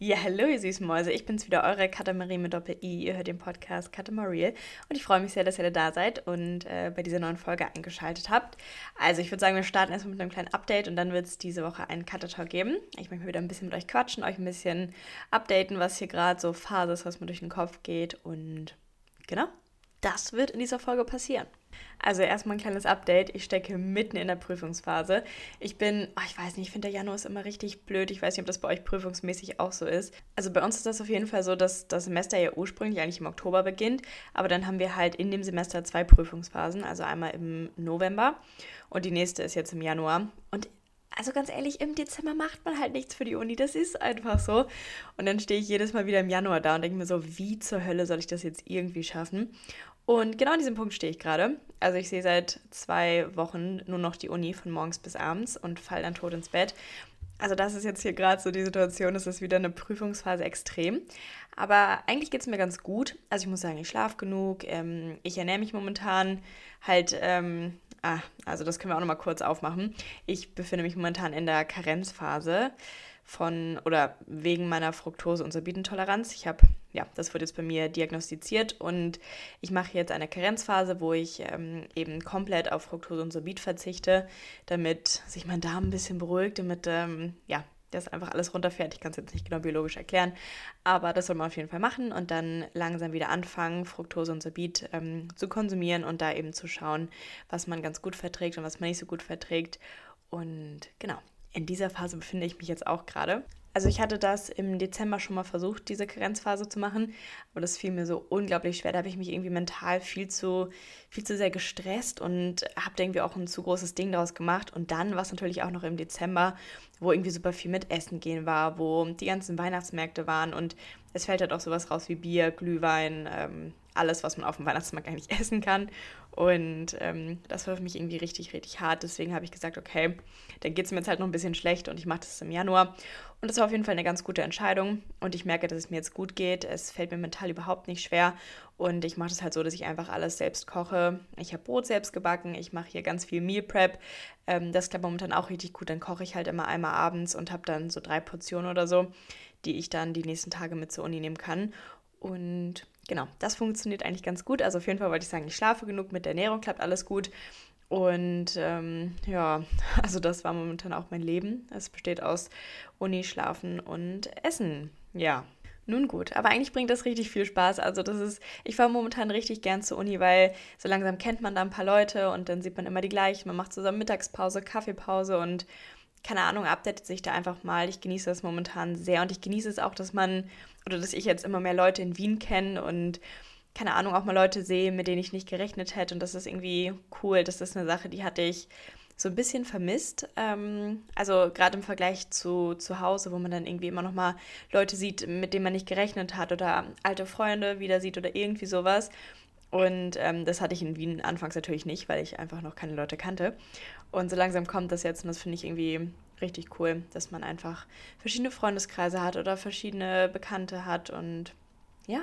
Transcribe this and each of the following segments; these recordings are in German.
Ja, hallo ihr süßen Mäuse, ich bin's wieder, eure Katamarie mit Doppel-I. Ihr hört den Podcast Katamariel und ich freue mich sehr, dass ihr da seid und äh, bei dieser neuen Folge eingeschaltet habt. Also ich würde sagen, wir starten erstmal mit einem kleinen Update und dann wird es diese Woche einen Cutter-Talk geben. Ich möchte mal wieder ein bisschen mit euch quatschen, euch ein bisschen updaten, was hier gerade so Phase ist, was mir durch den Kopf geht und genau, das wird in dieser Folge passieren. Also erstmal ein kleines Update. Ich stecke mitten in der Prüfungsphase. Ich bin, oh, ich weiß nicht, ich finde der Januar ist immer richtig blöd. Ich weiß nicht, ob das bei euch prüfungsmäßig auch so ist. Also bei uns ist das auf jeden Fall so, dass das Semester ja ursprünglich eigentlich im Oktober beginnt. Aber dann haben wir halt in dem Semester zwei Prüfungsphasen. Also einmal im November und die nächste ist jetzt im Januar. Und also ganz ehrlich, im Dezember macht man halt nichts für die Uni. Das ist einfach so. Und dann stehe ich jedes Mal wieder im Januar da und denke mir so, wie zur Hölle soll ich das jetzt irgendwie schaffen? Und genau an diesem Punkt stehe ich gerade. Also ich sehe seit zwei Wochen nur noch die Uni von morgens bis abends und falle dann tot ins Bett. Also das ist jetzt hier gerade so die Situation, es ist wieder eine Prüfungsphase extrem. Aber eigentlich geht es mir ganz gut. Also ich muss sagen, ich schlafe genug. Ähm, ich ernähre mich momentan halt, ähm, ah, also das können wir auch nochmal kurz aufmachen. Ich befinde mich momentan in der Karenzphase von oder wegen meiner Fructose- und Sorbidentoleranz. Ich habe, ja, das wird jetzt bei mir diagnostiziert und ich mache jetzt eine Karenzphase, wo ich ähm, eben komplett auf Fructose und Sorbit verzichte, damit sich mein Darm ein bisschen beruhigt, damit, ähm, ja, das einfach alles runterfährt. Ich kann es jetzt nicht genau biologisch erklären, aber das soll man auf jeden Fall machen und dann langsam wieder anfangen, Fructose und Sorbit ähm, zu konsumieren und da eben zu schauen, was man ganz gut verträgt und was man nicht so gut verträgt. Und genau, in dieser Phase befinde ich mich jetzt auch gerade. Also ich hatte das im Dezember schon mal versucht, diese Karenzphase zu machen, aber das fiel mir so unglaublich schwer. Da habe ich mich irgendwie mental viel zu, viel zu sehr gestresst und habe irgendwie auch ein zu großes Ding daraus gemacht. Und dann war es natürlich auch noch im Dezember, wo irgendwie super viel mit Essen gehen war, wo die ganzen Weihnachtsmärkte waren und es fällt halt auch sowas raus wie Bier, Glühwein, ähm, alles, was man auf dem Weihnachtsmarkt eigentlich essen kann. Und ähm, das war für mich irgendwie richtig, richtig hart. Deswegen habe ich gesagt, okay, dann geht es mir jetzt halt noch ein bisschen schlecht und ich mache das im Januar. Und das war auf jeden Fall eine ganz gute Entscheidung. Und ich merke, dass es mir jetzt gut geht. Es fällt mir mental überhaupt nicht schwer. Und ich mache das halt so, dass ich einfach alles selbst koche. Ich habe Brot selbst gebacken. Ich mache hier ganz viel Meal Prep. Ähm, das klappt momentan auch richtig gut. Dann koche ich halt immer einmal abends und habe dann so drei Portionen oder so, die ich dann die nächsten Tage mit zur Uni nehmen kann. Und genau, das funktioniert eigentlich ganz gut. Also auf jeden Fall wollte ich sagen, ich schlafe genug, mit der Ernährung klappt alles gut. Und ähm, ja, also das war momentan auch mein Leben. Es besteht aus Uni, Schlafen und Essen. Ja. Nun gut, aber eigentlich bringt das richtig viel Spaß. Also das ist, ich fahre momentan richtig gern zur Uni, weil so langsam kennt man da ein paar Leute und dann sieht man immer die gleichen. Man macht zusammen Mittagspause, Kaffeepause und keine Ahnung, updatet sich da einfach mal. Ich genieße das momentan sehr und ich genieße es auch, dass man oder dass ich jetzt immer mehr Leute in Wien kenne und keine Ahnung, auch mal Leute sehe, mit denen ich nicht gerechnet hätte. Und das ist irgendwie cool. Das ist eine Sache, die hatte ich so ein bisschen vermisst. Ähm, also gerade im Vergleich zu, zu Hause, wo man dann irgendwie immer noch mal Leute sieht, mit denen man nicht gerechnet hat oder alte Freunde wieder sieht oder irgendwie sowas. Und ähm, das hatte ich in Wien anfangs natürlich nicht, weil ich einfach noch keine Leute kannte. Und so langsam kommt das jetzt und das finde ich irgendwie richtig cool, dass man einfach verschiedene Freundeskreise hat oder verschiedene Bekannte hat. Und ja,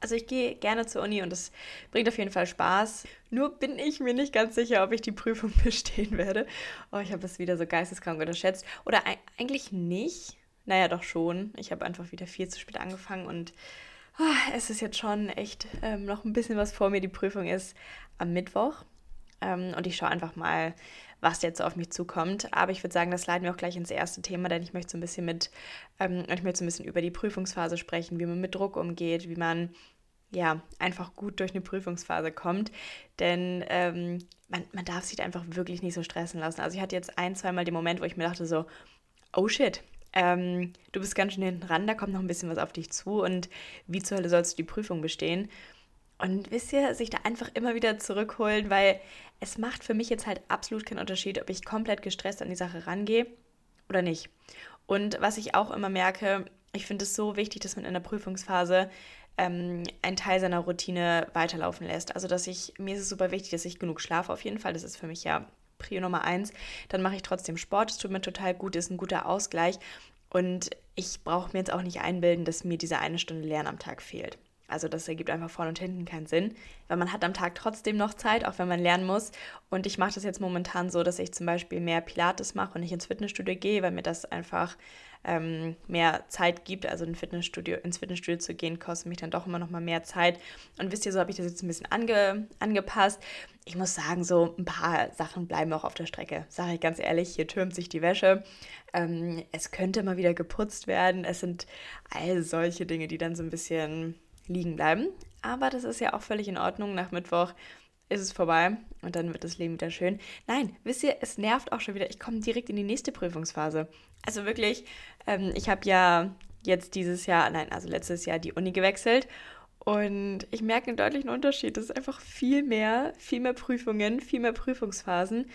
also ich gehe gerne zur Uni und es bringt auf jeden Fall Spaß. Nur bin ich mir nicht ganz sicher, ob ich die Prüfung bestehen werde. Oh, ich habe es wieder so geisteskrank unterschätzt. Oder eigentlich nicht. Naja, doch schon. Ich habe einfach wieder viel zu spät angefangen und oh, es ist jetzt schon echt ähm, noch ein bisschen was vor mir. Die Prüfung ist am Mittwoch. Ähm, und ich schaue einfach mal, was jetzt auf mich zukommt. Aber ich würde sagen, das leiten wir auch gleich ins erste Thema, denn ich möchte so ein bisschen mit, ähm, ich möchte so ein bisschen über die Prüfungsphase sprechen, wie man mit Druck umgeht, wie man ja, einfach gut durch eine Prüfungsphase kommt. Denn ähm, man, man darf sich einfach wirklich nicht so stressen lassen. Also ich hatte jetzt ein, zweimal den Moment, wo ich mir dachte so, oh shit, ähm, du bist ganz schön hinten ran, da kommt noch ein bisschen was auf dich zu und wie zur Hölle sollst du die Prüfung bestehen? Und wisst ihr, sich da einfach immer wieder zurückholen, weil es macht für mich jetzt halt absolut keinen Unterschied, ob ich komplett gestresst an die Sache rangehe oder nicht. Und was ich auch immer merke, ich finde es so wichtig, dass man in der Prüfungsphase ähm, einen Teil seiner Routine weiterlaufen lässt. Also, dass ich, mir ist es super wichtig, dass ich genug schlafe auf jeden Fall. Das ist für mich ja Prio Nummer eins. Dann mache ich trotzdem Sport. Es tut mir total gut, ist ein guter Ausgleich. Und ich brauche mir jetzt auch nicht einbilden, dass mir diese eine Stunde Lernen am Tag fehlt. Also das ergibt einfach vorne und hinten keinen Sinn, weil man hat am Tag trotzdem noch Zeit, auch wenn man lernen muss. Und ich mache das jetzt momentan so, dass ich zum Beispiel mehr Pilates mache und nicht ins Fitnessstudio gehe, weil mir das einfach ähm, mehr Zeit gibt. Also ein Fitnessstudio, ins Fitnessstudio zu gehen, kostet mich dann doch immer noch mal mehr Zeit. Und wisst ihr, so habe ich das jetzt ein bisschen ange, angepasst. Ich muss sagen, so ein paar Sachen bleiben auch auf der Strecke. Sage ich ganz ehrlich, hier türmt sich die Wäsche. Ähm, es könnte mal wieder geputzt werden. Es sind all solche Dinge, die dann so ein bisschen liegen bleiben. Aber das ist ja auch völlig in Ordnung. Nach Mittwoch ist es vorbei und dann wird das Leben wieder schön. Nein, wisst ihr, es nervt auch schon wieder. Ich komme direkt in die nächste Prüfungsphase. Also wirklich, ähm, ich habe ja jetzt dieses Jahr, nein, also letztes Jahr die Uni gewechselt und ich merke einen deutlichen Unterschied. Es ist einfach viel mehr, viel mehr Prüfungen, viel mehr Prüfungsphasen.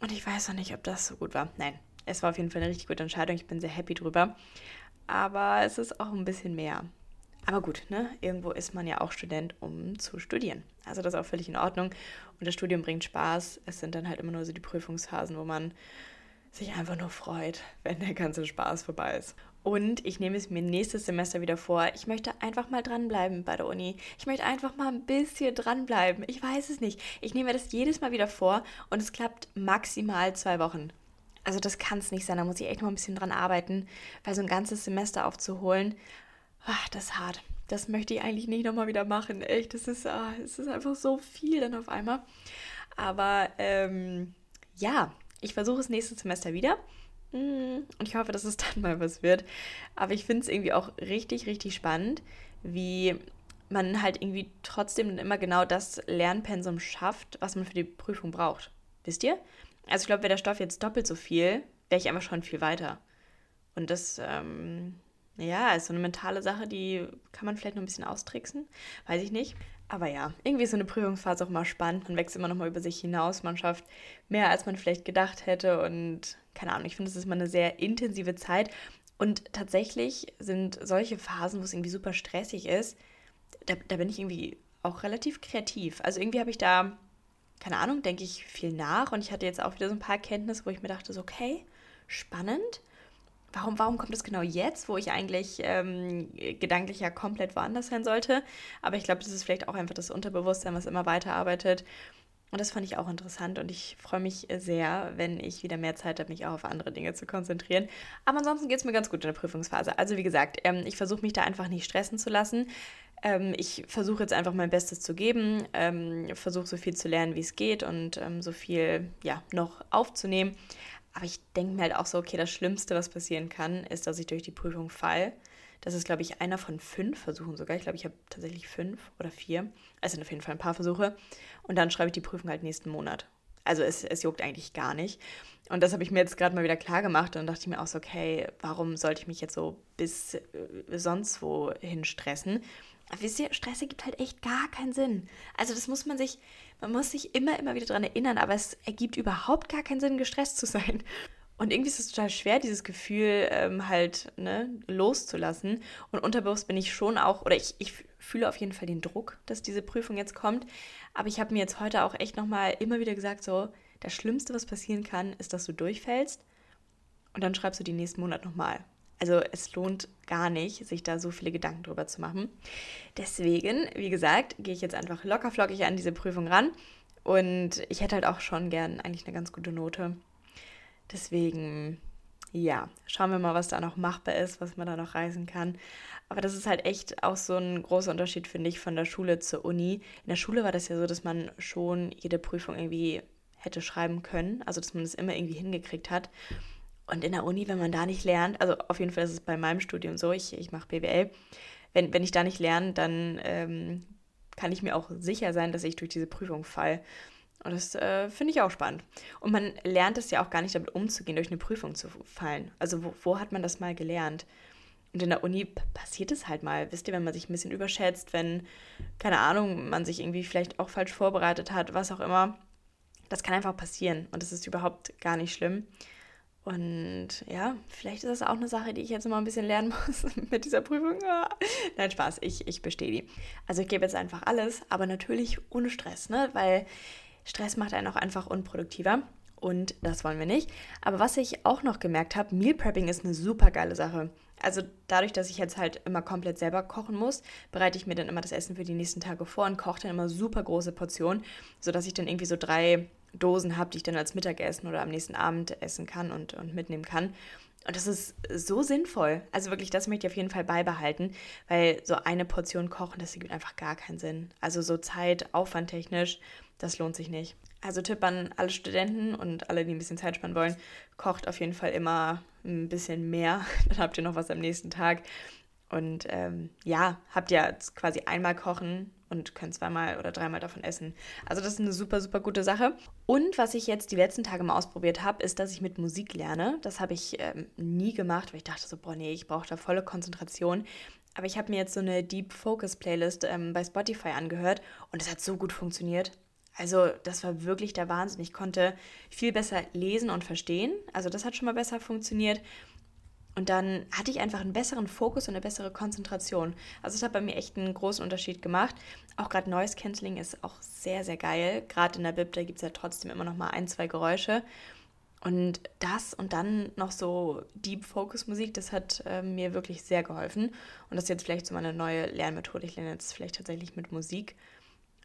Und ich weiß noch nicht, ob das so gut war. Nein, es war auf jeden Fall eine richtig gute Entscheidung. Ich bin sehr happy drüber. Aber es ist auch ein bisschen mehr. Aber gut, ne? irgendwo ist man ja auch Student, um zu studieren. Also das ist auch völlig in Ordnung. Und das Studium bringt Spaß. Es sind dann halt immer nur so die Prüfungsphasen, wo man sich einfach nur freut, wenn der ganze Spaß vorbei ist. Und ich nehme es mir nächstes Semester wieder vor. Ich möchte einfach mal dranbleiben bei der Uni. Ich möchte einfach mal ein bisschen dranbleiben. Ich weiß es nicht. Ich nehme mir das jedes Mal wieder vor und es klappt maximal zwei Wochen. Also das kann es nicht sein. Da muss ich echt noch ein bisschen dran arbeiten, weil so ein ganzes Semester aufzuholen, ach, das ist hart. Das möchte ich eigentlich nicht nochmal wieder machen. Echt, das ist, ah, es ist einfach so viel dann auf einmal. Aber ähm, ja, ich versuche es nächstes Semester wieder. Mm, und ich hoffe, dass es dann mal was wird. Aber ich finde es irgendwie auch richtig, richtig spannend, wie man halt irgendwie trotzdem immer genau das Lernpensum schafft, was man für die Prüfung braucht. Wisst ihr? Also ich glaube, wäre der Stoff jetzt doppelt so viel, wäre ich einfach schon viel weiter. Und das, ähm, ja, ist so eine mentale Sache, die kann man vielleicht noch ein bisschen austricksen. Weiß ich nicht. Aber ja, irgendwie ist so eine Prüfungsphase auch immer spannend. Man wächst immer noch mal über sich hinaus. Man schafft mehr, als man vielleicht gedacht hätte. Und keine Ahnung, ich finde, es ist mal eine sehr intensive Zeit. Und tatsächlich sind solche Phasen, wo es irgendwie super stressig ist, da, da bin ich irgendwie auch relativ kreativ. Also irgendwie habe ich da, keine Ahnung, denke ich viel nach. Und ich hatte jetzt auch wieder so ein paar Erkenntnisse, wo ich mir dachte, so, okay, spannend warum, warum kommt es genau jetzt, wo ich eigentlich ähm, gedanklich ja komplett woanders sein sollte? Aber ich glaube, das ist vielleicht auch einfach das Unterbewusstsein, was immer weiterarbeitet. Und das fand ich auch interessant und ich freue mich sehr, wenn ich wieder mehr Zeit habe, mich auch auf andere Dinge zu konzentrieren. Aber ansonsten geht es mir ganz gut in der Prüfungsphase. Also wie gesagt, ähm, ich versuche mich da einfach nicht stressen zu lassen. Ähm, ich versuche jetzt einfach mein Bestes zu geben, ähm, versuche so viel zu lernen, wie es geht und ähm, so viel ja, noch aufzunehmen. Aber ich denke mir halt auch so, okay, das Schlimmste, was passieren kann, ist, dass ich durch die Prüfung fall. Das ist, glaube ich, einer von fünf Versuchen sogar. Ich glaube, ich habe tatsächlich fünf oder vier. Es sind auf jeden Fall ein paar Versuche. Und dann schreibe ich die Prüfung halt nächsten Monat. Also es, es juckt eigentlich gar nicht. Und das habe ich mir jetzt gerade mal wieder klar gemacht und dachte ich mir auch so, okay, warum sollte ich mich jetzt so bis äh, sonst wohin stressen? Aber wisst ihr, Stress ergibt halt echt gar keinen Sinn. Also das muss man sich, man muss sich immer, immer wieder daran erinnern, aber es ergibt überhaupt gar keinen Sinn, gestresst zu sein. Und irgendwie ist es total schwer, dieses Gefühl ähm, halt ne, loszulassen. Und unterbewusst bin ich schon auch, oder ich, ich fühle auf jeden Fall den Druck, dass diese Prüfung jetzt kommt. Aber ich habe mir jetzt heute auch echt nochmal immer wieder gesagt, so, das Schlimmste, was passieren kann, ist, dass du durchfällst. Und dann schreibst du die nächsten Monat nochmal. Also es lohnt gar nicht, sich da so viele Gedanken drüber zu machen. Deswegen, wie gesagt, gehe ich jetzt einfach lockerflockig an diese Prüfung ran. Und ich hätte halt auch schon gern eigentlich eine ganz gute Note. Deswegen, ja, schauen wir mal, was da noch machbar ist, was man da noch reisen kann. Aber das ist halt echt auch so ein großer Unterschied, finde ich, von der Schule zur Uni. In der Schule war das ja so, dass man schon jede Prüfung irgendwie hätte schreiben können, also dass man es das immer irgendwie hingekriegt hat. Und in der Uni, wenn man da nicht lernt, also auf jeden Fall ist es bei meinem Studium so, ich, ich mache BWL, wenn, wenn ich da nicht lerne, dann ähm, kann ich mir auch sicher sein, dass ich durch diese Prüfung fall. Und das äh, finde ich auch spannend. Und man lernt es ja auch gar nicht damit umzugehen, durch eine Prüfung zu fallen. Also wo, wo hat man das mal gelernt? Und in der Uni passiert es halt mal. Wisst ihr, wenn man sich ein bisschen überschätzt, wenn, keine Ahnung, man sich irgendwie vielleicht auch falsch vorbereitet hat, was auch immer. Das kann einfach passieren und das ist überhaupt gar nicht schlimm. Und ja, vielleicht ist das auch eine Sache, die ich jetzt mal ein bisschen lernen muss mit dieser Prüfung. Nein, Spaß, ich, ich bestehe die. Also ich gebe jetzt einfach alles, aber natürlich ohne Stress, ne? weil Stress macht einen auch einfach unproduktiver. Und das wollen wir nicht. Aber was ich auch noch gemerkt habe, Meal Prepping ist eine super geile Sache. Also dadurch, dass ich jetzt halt immer komplett selber kochen muss, bereite ich mir dann immer das Essen für die nächsten Tage vor und koche dann immer super große Portionen, sodass ich dann irgendwie so drei Dosen habe, die ich dann als Mittagessen oder am nächsten Abend essen kann und, und mitnehmen kann. Und das ist so sinnvoll. Also wirklich, das möchte ich auf jeden Fall beibehalten, weil so eine Portion kochen, das gibt einfach gar keinen Sinn. Also so Zeit, aufwandtechnisch, das lohnt sich nicht. Also Tipp an alle Studenten und alle, die ein bisschen Zeit sparen wollen, kocht auf jeden Fall immer ein bisschen mehr. Dann habt ihr noch was am nächsten Tag. Und ähm, ja, habt ihr quasi einmal kochen und könnt zweimal oder dreimal davon essen. Also das ist eine super, super gute Sache. Und was ich jetzt die letzten Tage mal ausprobiert habe, ist, dass ich mit Musik lerne. Das habe ich ähm, nie gemacht, weil ich dachte so, boah, nee, ich brauche da volle Konzentration. Aber ich habe mir jetzt so eine Deep Focus Playlist ähm, bei Spotify angehört und es hat so gut funktioniert. Also das war wirklich der Wahnsinn. Ich konnte viel besser lesen und verstehen. Also das hat schon mal besser funktioniert. Und dann hatte ich einfach einen besseren Fokus und eine bessere Konzentration. Also es hat bei mir echt einen großen Unterschied gemacht. Auch gerade Noise Cancelling ist auch sehr, sehr geil. Gerade in der Bib, da gibt es ja trotzdem immer noch mal ein, zwei Geräusche. Und das und dann noch so Deep Focus Musik, das hat äh, mir wirklich sehr geholfen. Und das ist jetzt vielleicht so meine neue Lernmethode. Ich lerne jetzt vielleicht tatsächlich mit Musik.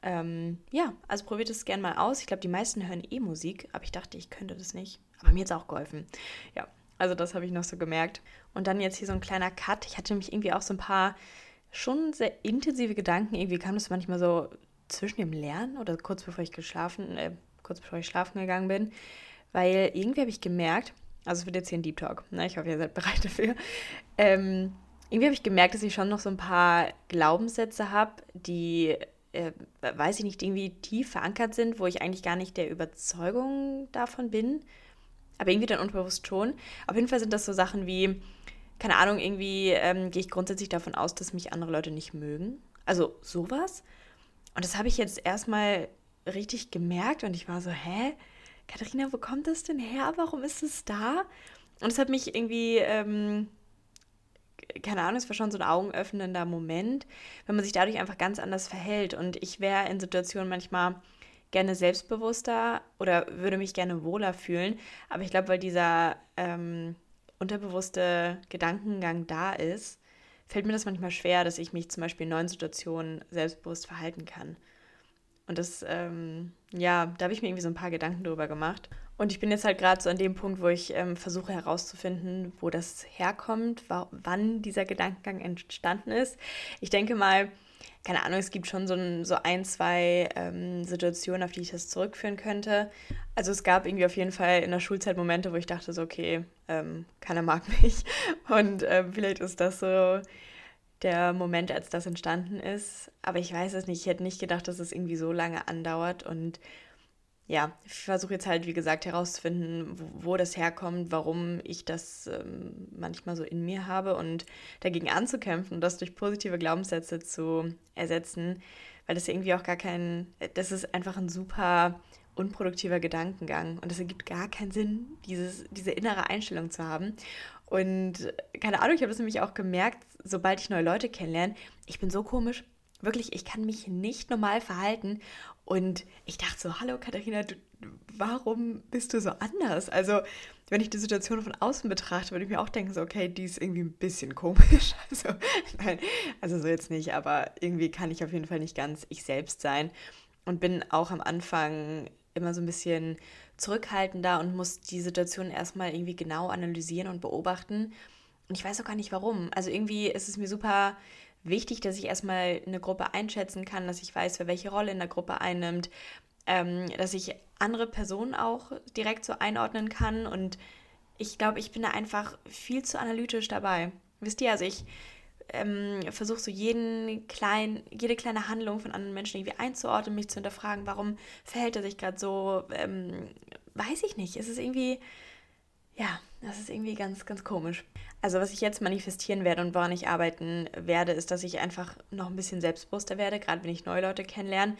Ähm, ja, also probiert es gerne mal aus. Ich glaube, die meisten hören eh Musik, aber ich dachte, ich könnte das nicht. Aber mir hat es auch geholfen. Ja, also das habe ich noch so gemerkt. Und dann jetzt hier so ein kleiner Cut. Ich hatte nämlich irgendwie auch so ein paar schon sehr intensive Gedanken. Irgendwie kam das manchmal so zwischen dem Lernen oder kurz bevor ich geschlafen, äh, kurz bevor ich schlafen gegangen bin. Weil irgendwie habe ich gemerkt, also es wird jetzt hier ein Deep Talk, ne? ich hoffe, ihr seid bereit dafür. Ähm, irgendwie habe ich gemerkt, dass ich schon noch so ein paar Glaubenssätze habe, die äh, weiß ich nicht, irgendwie tief verankert sind, wo ich eigentlich gar nicht der Überzeugung davon bin. Aber irgendwie dann unbewusst schon. Auf jeden Fall sind das so Sachen wie, keine Ahnung, irgendwie ähm, gehe ich grundsätzlich davon aus, dass mich andere Leute nicht mögen. Also sowas. Und das habe ich jetzt erstmal richtig gemerkt und ich war so, hä? Katharina, wo kommt das denn her? Warum ist es da? Und es hat mich irgendwie ähm, keine Ahnung, es war schon so ein augenöffnender Moment, wenn man sich dadurch einfach ganz anders verhält. Und ich wäre in Situationen manchmal gerne selbstbewusster oder würde mich gerne wohler fühlen. Aber ich glaube, weil dieser ähm, unterbewusste Gedankengang da ist, fällt mir das manchmal schwer, dass ich mich zum Beispiel in neuen Situationen selbstbewusst verhalten kann. Und das, ähm, ja, da habe ich mir irgendwie so ein paar Gedanken drüber gemacht. Und ich bin jetzt halt gerade so an dem Punkt, wo ich ähm, versuche herauszufinden, wo das herkommt, wann dieser Gedankengang entstanden ist. Ich denke mal, keine Ahnung, es gibt schon so ein, so ein zwei ähm, Situationen, auf die ich das zurückführen könnte. Also es gab irgendwie auf jeden Fall in der Schulzeit Momente, wo ich dachte so, okay, ähm, keiner mag mich. Und ähm, vielleicht ist das so der Moment, als das entstanden ist. Aber ich weiß es nicht. Ich hätte nicht gedacht, dass es irgendwie so lange andauert. Und ja, ich versuche jetzt halt, wie gesagt, herauszufinden, wo, wo das herkommt, warum ich das ähm, manchmal so in mir habe und dagegen anzukämpfen und das durch positive Glaubenssätze zu ersetzen, weil das irgendwie auch gar kein, das ist einfach ein super unproduktiver Gedankengang und es ergibt gar keinen Sinn, dieses, diese innere Einstellung zu haben. Und keine Ahnung, ich habe das nämlich auch gemerkt, sobald ich neue Leute kennenlerne, ich bin so komisch, wirklich, ich kann mich nicht normal verhalten und ich dachte so, hallo Katharina, du, warum bist du so anders? Also, wenn ich die Situation von außen betrachte, würde ich mir auch denken, so, okay, die ist irgendwie ein bisschen komisch. Also, nein, also so jetzt nicht, aber irgendwie kann ich auf jeden Fall nicht ganz ich selbst sein und bin auch am Anfang immer so ein bisschen zurückhaltender und muss die Situation erstmal irgendwie genau analysieren und beobachten. Und ich weiß auch gar nicht warum. Also irgendwie ist es mir super wichtig, dass ich erstmal eine Gruppe einschätzen kann, dass ich weiß, wer welche Rolle in der Gruppe einnimmt, ähm, dass ich andere Personen auch direkt so einordnen kann. Und ich glaube, ich bin da einfach viel zu analytisch dabei. Wisst ihr, also ich ähm, versuche so jeden klein, jede kleine Handlung von anderen Menschen irgendwie einzuordnen, mich zu hinterfragen, warum verhält er sich gerade so, ähm, weiß ich nicht. Es ist irgendwie, ja, das ist irgendwie ganz, ganz komisch. Also was ich jetzt manifestieren werde und woran ich arbeiten werde, ist, dass ich einfach noch ein bisschen selbstbewusster werde, gerade wenn ich neue Leute kennenlerne.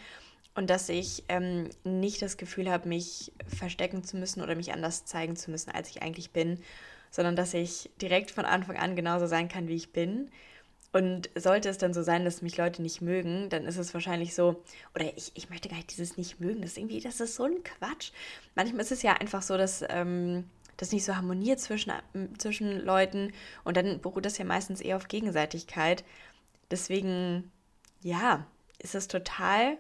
Und dass ich ähm, nicht das Gefühl habe, mich verstecken zu müssen oder mich anders zeigen zu müssen, als ich eigentlich bin, sondern dass ich direkt von Anfang an genauso sein kann, wie ich bin. Und sollte es dann so sein, dass mich Leute nicht mögen, dann ist es wahrscheinlich so, oder ich, ich möchte gar nicht dieses nicht mögen, das ist irgendwie, das ist so ein Quatsch. Manchmal ist es ja einfach so, dass ähm, das nicht so harmoniert zwischen, zwischen Leuten und dann beruht das ja meistens eher auf Gegenseitigkeit. Deswegen, ja, ist es total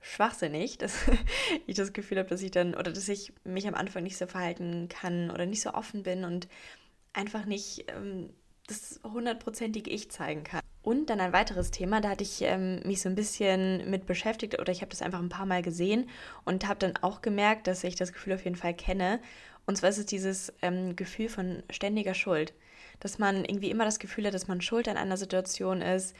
schwachsinnig, dass ich das Gefühl habe, dass ich dann oder dass ich mich am Anfang nicht so verhalten kann oder nicht so offen bin und einfach nicht ähm, das hundertprozentige Ich zeigen kann. Und dann ein weiteres Thema, da hatte ich ähm, mich so ein bisschen mit beschäftigt oder ich habe das einfach ein paar Mal gesehen und habe dann auch gemerkt, dass ich das Gefühl auf jeden Fall kenne. Und zwar ist es dieses ähm, Gefühl von ständiger Schuld. Dass man irgendwie immer das Gefühl hat, dass man schuld an einer Situation ist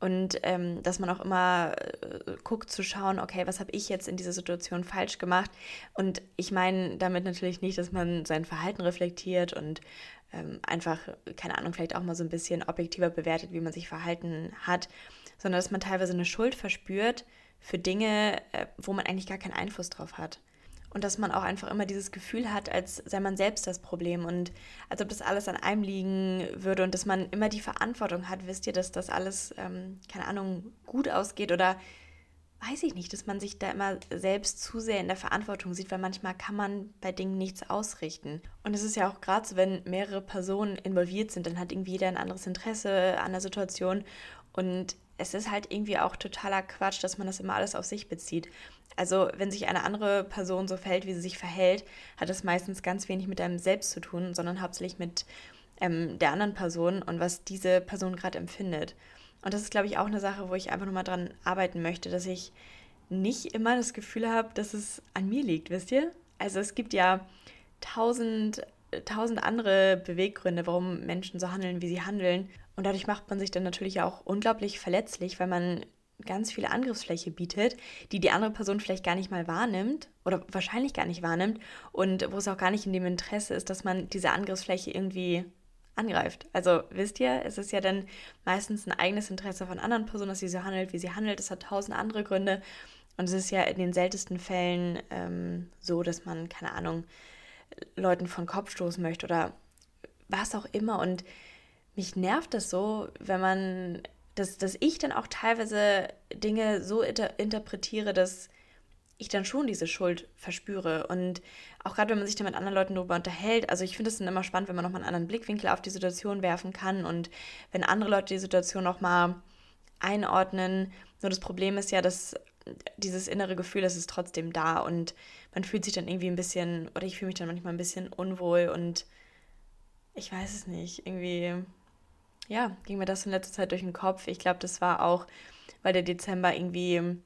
und ähm, dass man auch immer äh, guckt zu schauen, okay, was habe ich jetzt in dieser Situation falsch gemacht? Und ich meine damit natürlich nicht, dass man sein Verhalten reflektiert und ähm, einfach, keine Ahnung, vielleicht auch mal so ein bisschen objektiver bewertet, wie man sich verhalten hat, sondern dass man teilweise eine Schuld verspürt für Dinge, äh, wo man eigentlich gar keinen Einfluss drauf hat. Und dass man auch einfach immer dieses Gefühl hat, als sei man selbst das Problem und als ob das alles an einem liegen würde und dass man immer die Verantwortung hat, wisst ihr, dass das alles, ähm, keine Ahnung, gut ausgeht oder weiß ich nicht, dass man sich da immer selbst zu sehr in der Verantwortung sieht, weil manchmal kann man bei Dingen nichts ausrichten. Und es ist ja auch gerade so, wenn mehrere Personen involviert sind, dann hat irgendwie jeder ein anderes Interesse an der Situation. Und es ist halt irgendwie auch totaler Quatsch, dass man das immer alles auf sich bezieht. Also wenn sich eine andere Person so verhält, wie sie sich verhält, hat das meistens ganz wenig mit einem selbst zu tun, sondern hauptsächlich mit ähm, der anderen Person und was diese Person gerade empfindet. Und das ist, glaube ich, auch eine Sache, wo ich einfach nochmal dran arbeiten möchte, dass ich nicht immer das Gefühl habe, dass es an mir liegt, wisst ihr? Also es gibt ja tausend, tausend andere Beweggründe, warum Menschen so handeln, wie sie handeln. Und dadurch macht man sich dann natürlich auch unglaublich verletzlich, weil man ganz viele Angriffsfläche bietet, die die andere Person vielleicht gar nicht mal wahrnimmt oder wahrscheinlich gar nicht wahrnimmt und wo es auch gar nicht in dem Interesse ist, dass man diese Angriffsfläche irgendwie angreift. Also wisst ihr, es ist ja dann meistens ein eigenes Interesse von anderen Personen, dass sie so handelt, wie sie handelt. Es hat tausend andere Gründe. Und es ist ja in den seltensten Fällen ähm, so, dass man, keine Ahnung, Leuten von Kopf stoßen möchte oder was auch immer. Und mich nervt das so, wenn man, dass, dass ich dann auch teilweise Dinge so inter interpretiere, dass ich dann schon diese Schuld verspüre. Und auch gerade wenn man sich dann mit anderen Leuten darüber unterhält, also ich finde es dann immer spannend, wenn man nochmal einen anderen Blickwinkel auf die Situation werfen kann und wenn andere Leute die Situation nochmal einordnen. Nur das Problem ist ja, dass dieses innere Gefühl, das ist trotzdem da und man fühlt sich dann irgendwie ein bisschen, oder ich fühle mich dann manchmal ein bisschen unwohl und ich weiß es nicht, irgendwie, ja, ging mir das in letzter Zeit durch den Kopf. Ich glaube, das war auch, weil der Dezember irgendwie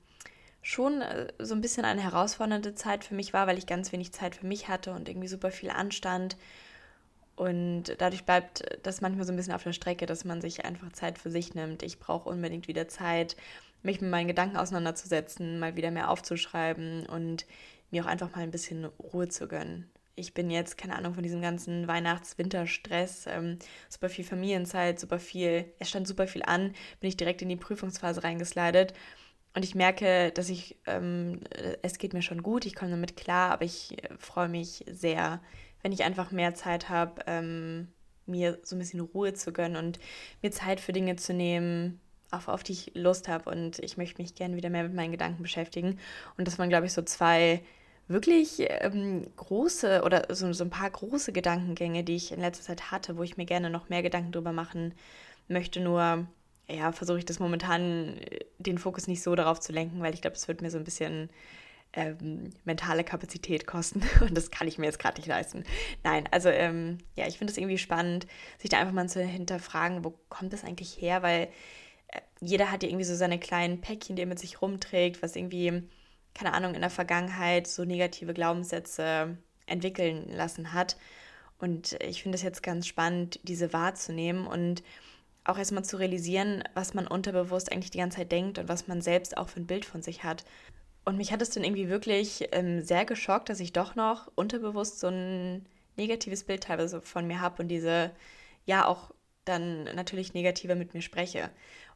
schon äh, so ein bisschen eine herausfordernde Zeit für mich war, weil ich ganz wenig Zeit für mich hatte und irgendwie super viel anstand. Und dadurch bleibt das manchmal so ein bisschen auf der Strecke, dass man sich einfach Zeit für sich nimmt. Ich brauche unbedingt wieder Zeit, mich mit meinen Gedanken auseinanderzusetzen, mal wieder mehr aufzuschreiben und mir auch einfach mal ein bisschen Ruhe zu gönnen. Ich bin jetzt, keine Ahnung, von diesem ganzen Weihnachts-Winterstress, ähm, super viel Familienzeit, super viel, es stand super viel an, bin ich direkt in die Prüfungsphase reingeslidet und ich merke, dass ich, ähm, es geht mir schon gut, ich komme damit klar, aber ich äh, freue mich sehr, wenn ich einfach mehr Zeit habe, ähm, mir so ein bisschen Ruhe zu gönnen und mir Zeit für Dinge zu nehmen, auf, auf die ich Lust habe. Und ich möchte mich gerne wieder mehr mit meinen Gedanken beschäftigen. Und das waren, glaube ich, so zwei wirklich ähm, große oder so, so ein paar große Gedankengänge, die ich in letzter Zeit hatte, wo ich mir gerne noch mehr Gedanken drüber machen möchte. Nur ja, versuche ich das momentan, äh, den Fokus nicht so darauf zu lenken, weil ich glaube, es wird mir so ein bisschen ähm, mentale Kapazität kosten und das kann ich mir jetzt gerade nicht leisten. Nein, also ähm, ja, ich finde es irgendwie spannend, sich da einfach mal zu hinterfragen, wo kommt das eigentlich her, weil äh, jeder hat ja irgendwie so seine kleinen Päckchen, die er mit sich rumträgt, was irgendwie, keine Ahnung, in der Vergangenheit so negative Glaubenssätze entwickeln lassen hat. Und ich finde es jetzt ganz spannend, diese wahrzunehmen und auch erstmal zu realisieren, was man unterbewusst eigentlich die ganze Zeit denkt und was man selbst auch für ein Bild von sich hat. Und mich hat es dann irgendwie wirklich ähm, sehr geschockt, dass ich doch noch unterbewusst so ein negatives Bild teilweise von mir habe und diese, ja, auch dann natürlich negativer mit mir spreche.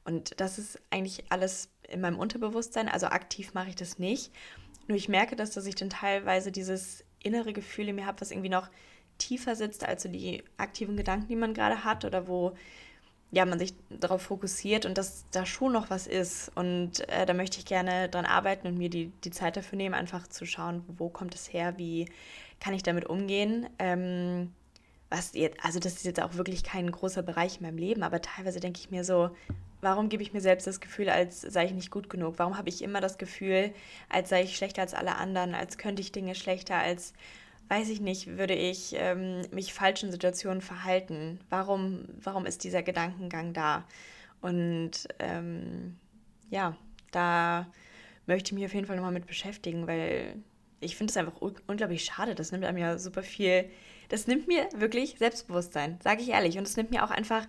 Und das ist eigentlich alles in meinem Unterbewusstsein, also aktiv mache ich das nicht. Nur ich merke das, dass ich dann teilweise dieses innere Gefühl in mir habe, was irgendwie noch tiefer sitzt als so die aktiven Gedanken, die man gerade hat oder wo ja, man sich darauf fokussiert und dass da schon noch was ist. Und äh, da möchte ich gerne dran arbeiten und mir die, die Zeit dafür nehmen, einfach zu schauen, wo kommt es her, wie kann ich damit umgehen. Ähm, was jetzt, also das ist jetzt auch wirklich kein großer Bereich in meinem Leben, aber teilweise denke ich mir so, warum gebe ich mir selbst das Gefühl, als sei ich nicht gut genug? Warum habe ich immer das Gefühl, als sei ich schlechter als alle anderen, als könnte ich Dinge schlechter, als weiß ich nicht, würde ich ähm, mich falschen Situationen verhalten? Warum, warum ist dieser Gedankengang da? Und ähm, ja, da möchte ich mich auf jeden Fall nochmal mit beschäftigen, weil ich finde es einfach un unglaublich schade. Das nimmt einem ja super viel, das nimmt mir wirklich Selbstbewusstsein, sage ich ehrlich. Und es nimmt mir auch einfach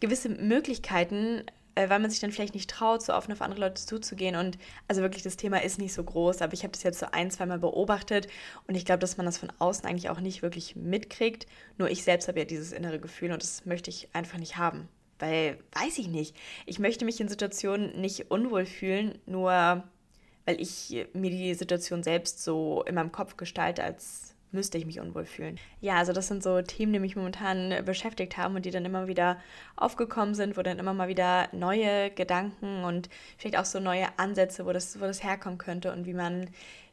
gewisse Möglichkeiten, äh, weil man sich dann vielleicht nicht traut, so offen auf andere Leute zuzugehen. Und also wirklich, das Thema ist nicht so groß, aber ich habe das jetzt so ein, zweimal beobachtet und ich glaube, dass man das von außen eigentlich auch nicht wirklich mitkriegt. Nur ich selbst habe ja dieses innere Gefühl und das möchte ich einfach nicht haben. Weil, weiß ich nicht, ich möchte mich in Situationen nicht unwohl fühlen, nur weil ich mir die Situation selbst so in meinem Kopf gestalte, als müsste ich mich unwohl fühlen. Ja, also das sind so Themen, die mich momentan beschäftigt haben und die dann immer wieder aufgekommen sind, wo dann immer mal wieder neue Gedanken und vielleicht auch so neue Ansätze, wo das, wo das herkommen könnte und wie man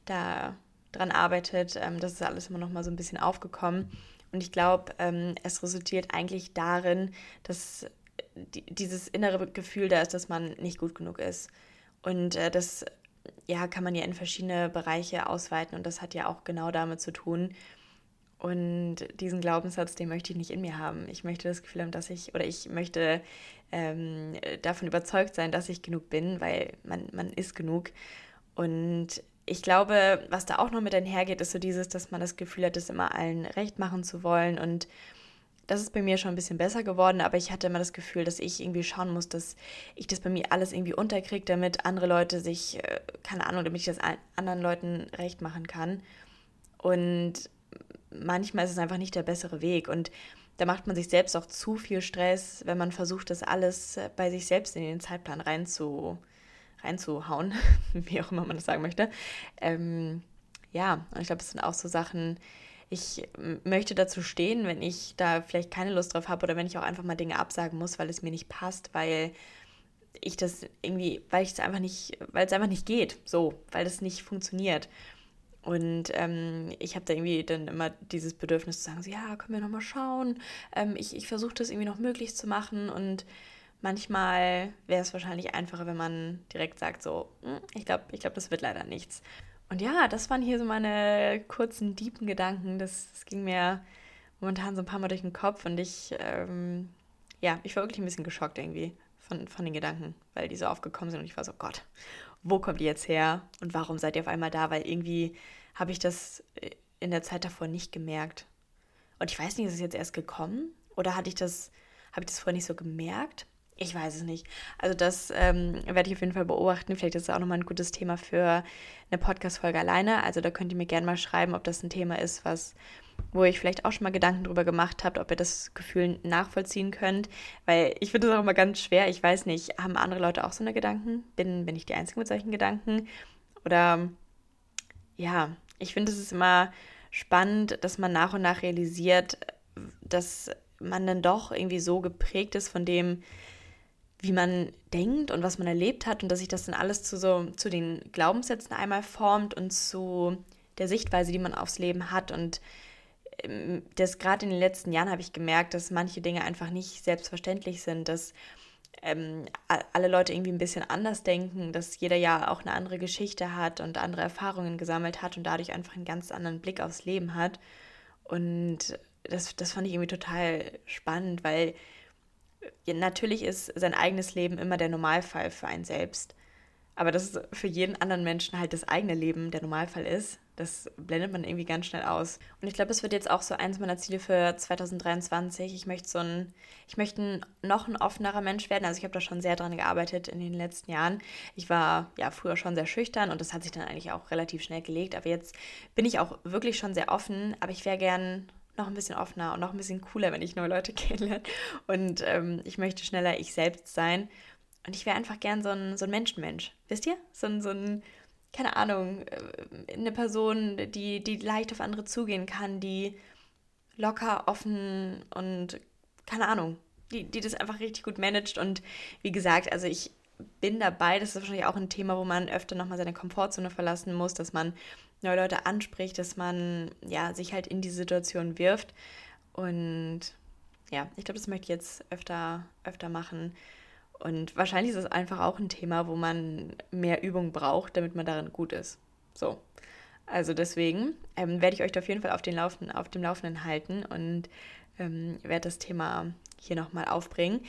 da dran arbeitet. Ähm, das ist alles immer noch mal so ein bisschen aufgekommen. Und ich glaube, ähm, es resultiert eigentlich darin, dass die, dieses innere Gefühl da ist, dass man nicht gut genug ist. Und äh, das ja, kann man ja in verschiedene Bereiche ausweiten und das hat ja auch genau damit zu tun. Und diesen Glaubenssatz, den möchte ich nicht in mir haben. Ich möchte das Gefühl haben, dass ich, oder ich möchte ähm, davon überzeugt sein, dass ich genug bin, weil man, man ist genug. Und ich glaube, was da auch noch mit einhergeht, ist so dieses, dass man das Gefühl hat, es immer allen recht machen zu wollen und das ist bei mir schon ein bisschen besser geworden, aber ich hatte immer das Gefühl, dass ich irgendwie schauen muss, dass ich das bei mir alles irgendwie unterkriege, damit andere Leute sich, äh, keine Ahnung, damit ich das anderen Leuten recht machen kann. Und manchmal ist es einfach nicht der bessere Weg. Und da macht man sich selbst auch zu viel Stress, wenn man versucht, das alles bei sich selbst in den Zeitplan reinzu, reinzuhauen, wie auch immer man das sagen möchte. Ähm, ja, und ich glaube, das sind auch so Sachen, ich möchte dazu stehen, wenn ich da vielleicht keine Lust drauf habe oder wenn ich auch einfach mal Dinge absagen muss, weil es mir nicht passt, weil ich das irgendwie, weil ich es einfach nicht, weil es einfach nicht geht, so, weil das nicht funktioniert. Und ähm, ich habe da irgendwie dann immer dieses Bedürfnis zu sagen, so, ja, können wir nochmal schauen. Ähm, ich ich versuche das irgendwie noch möglich zu machen und manchmal wäre es wahrscheinlich einfacher, wenn man direkt sagt, so, hm, ich glaube, ich glaube, das wird leider nichts. Und ja, das waren hier so meine kurzen, diepen Gedanken. Das, das ging mir momentan so ein paar Mal durch den Kopf und ich, ähm, ja, ich war wirklich ein bisschen geschockt irgendwie von, von den Gedanken, weil die so aufgekommen sind und ich war so, Gott, wo kommt ihr jetzt her und warum seid ihr auf einmal da? Weil irgendwie habe ich das äh, in der Zeit davor nicht gemerkt. Und ich weiß nicht, ist es jetzt erst gekommen oder hatte ich das, habe ich das vorher nicht so gemerkt? Ich weiß es nicht. Also das ähm, werde ich auf jeden Fall beobachten. Vielleicht ist es auch nochmal ein gutes Thema für eine Podcast-Folge alleine. Also da könnt ihr mir gerne mal schreiben, ob das ein Thema ist, was, wo ich vielleicht auch schon mal Gedanken drüber gemacht habt, ob ihr das Gefühl nachvollziehen könnt. Weil ich finde das auch immer ganz schwer. Ich weiß nicht, haben andere Leute auch so eine Gedanken? Bin, bin ich die Einzige mit solchen Gedanken? Oder ja, ich finde es ist immer spannend, dass man nach und nach realisiert, dass man dann doch irgendwie so geprägt ist von dem, wie man denkt und was man erlebt hat und dass sich das dann alles zu so zu den Glaubenssätzen einmal formt und zu der Sichtweise, die man aufs Leben hat und ähm, das gerade in den letzten Jahren habe ich gemerkt, dass manche Dinge einfach nicht selbstverständlich sind, dass ähm, alle Leute irgendwie ein bisschen anders denken, dass jeder ja auch eine andere Geschichte hat und andere Erfahrungen gesammelt hat und dadurch einfach einen ganz anderen Blick aufs Leben hat. Und das, das fand ich irgendwie total spannend, weil natürlich ist sein eigenes Leben immer der Normalfall für einen selbst. Aber dass für jeden anderen Menschen halt das eigene Leben der Normalfall ist, das blendet man irgendwie ganz schnell aus. Und ich glaube, das wird jetzt auch so eins meiner Ziele für 2023. Ich möchte so ein, ich möchte noch ein offenerer Mensch werden. Also ich habe da schon sehr dran gearbeitet in den letzten Jahren. Ich war ja früher schon sehr schüchtern und das hat sich dann eigentlich auch relativ schnell gelegt. Aber jetzt bin ich auch wirklich schon sehr offen. Aber ich wäre gern noch ein bisschen offener und noch ein bisschen cooler, wenn ich neue Leute kennenlerne. Und ähm, ich möchte schneller ich selbst sein. Und ich wäre einfach gern so ein, so ein Menschenmensch. Wisst ihr? So ein, so ein, keine Ahnung, äh, eine Person, die, die leicht auf andere zugehen kann, die locker, offen und keine Ahnung. die, die das einfach richtig gut managt. Und wie gesagt, also ich bin dabei, das ist wahrscheinlich auch ein Thema, wo man öfter nochmal seine Komfortzone verlassen muss, dass man neue Leute anspricht, dass man ja sich halt in die Situation wirft. Und ja, ich glaube, das möchte ich jetzt öfter, öfter machen. Und wahrscheinlich ist es einfach auch ein Thema, wo man mehr Übung braucht, damit man darin gut ist. So. Also deswegen ähm, werde ich euch auf jeden Fall auf, den Laufen, auf dem Laufenden halten und ähm, werde das Thema hier nochmal aufbringen.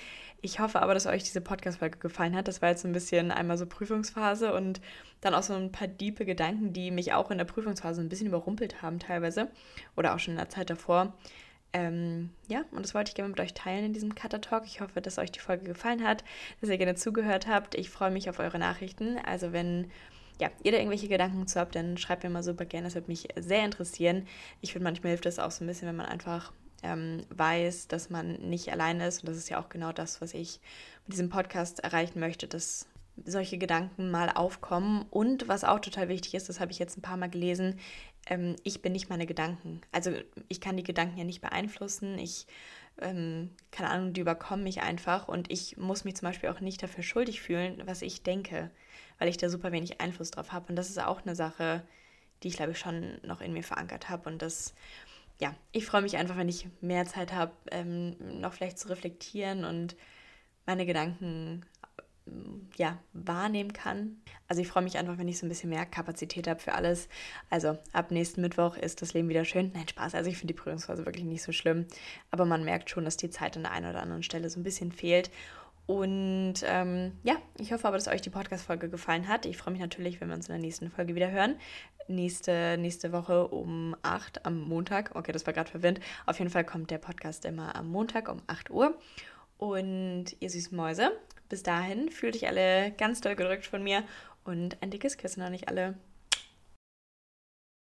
Ich hoffe aber, dass euch diese Podcast-Folge gefallen hat. Das war jetzt so ein bisschen einmal so Prüfungsphase und dann auch so ein paar diepe Gedanken, die mich auch in der Prüfungsphase ein bisschen überrumpelt haben teilweise oder auch schon in der Zeit davor. Ähm, ja, und das wollte ich gerne mit euch teilen in diesem Cutter Talk. Ich hoffe, dass euch die Folge gefallen hat, dass ihr gerne zugehört habt. Ich freue mich auf eure Nachrichten. Also wenn ja, ihr da irgendwelche Gedanken zu habt, dann schreibt mir mal super gerne. Das würde mich sehr interessieren. Ich finde, manchmal hilft das auch so ein bisschen, wenn man einfach ähm, weiß, dass man nicht alleine ist. Und das ist ja auch genau das, was ich mit diesem Podcast erreichen möchte, dass solche Gedanken mal aufkommen. Und was auch total wichtig ist, das habe ich jetzt ein paar Mal gelesen, ähm, ich bin nicht meine Gedanken. Also ich kann die Gedanken ja nicht beeinflussen. Ich, ähm, keine Ahnung, die überkommen mich einfach. Und ich muss mich zum Beispiel auch nicht dafür schuldig fühlen, was ich denke, weil ich da super wenig Einfluss drauf habe. Und das ist auch eine Sache, die ich, glaube ich, schon noch in mir verankert habe. Und das, ja, ich freue mich einfach, wenn ich mehr Zeit habe, ähm, noch vielleicht zu reflektieren und meine Gedanken ja, wahrnehmen kann. Also ich freue mich einfach, wenn ich so ein bisschen mehr Kapazität habe für alles. Also ab nächsten Mittwoch ist das Leben wieder schön. Nein, Spaß. Also ich finde die Prüfungsphase wirklich nicht so schlimm. Aber man merkt schon, dass die Zeit an der einen oder anderen Stelle so ein bisschen fehlt. Und ähm, ja, ich hoffe aber, dass euch die Podcast-Folge gefallen hat. Ich freue mich natürlich, wenn wir uns in der nächsten Folge wieder hören. Nächste, nächste Woche um 8 am Montag. Okay, das war gerade verwirrend. Auf jeden Fall kommt der Podcast immer am Montag um 8 Uhr. Und ihr süßen Mäuse, bis dahin fühlt euch alle ganz doll gedrückt von mir und ein dickes Küssen an euch alle.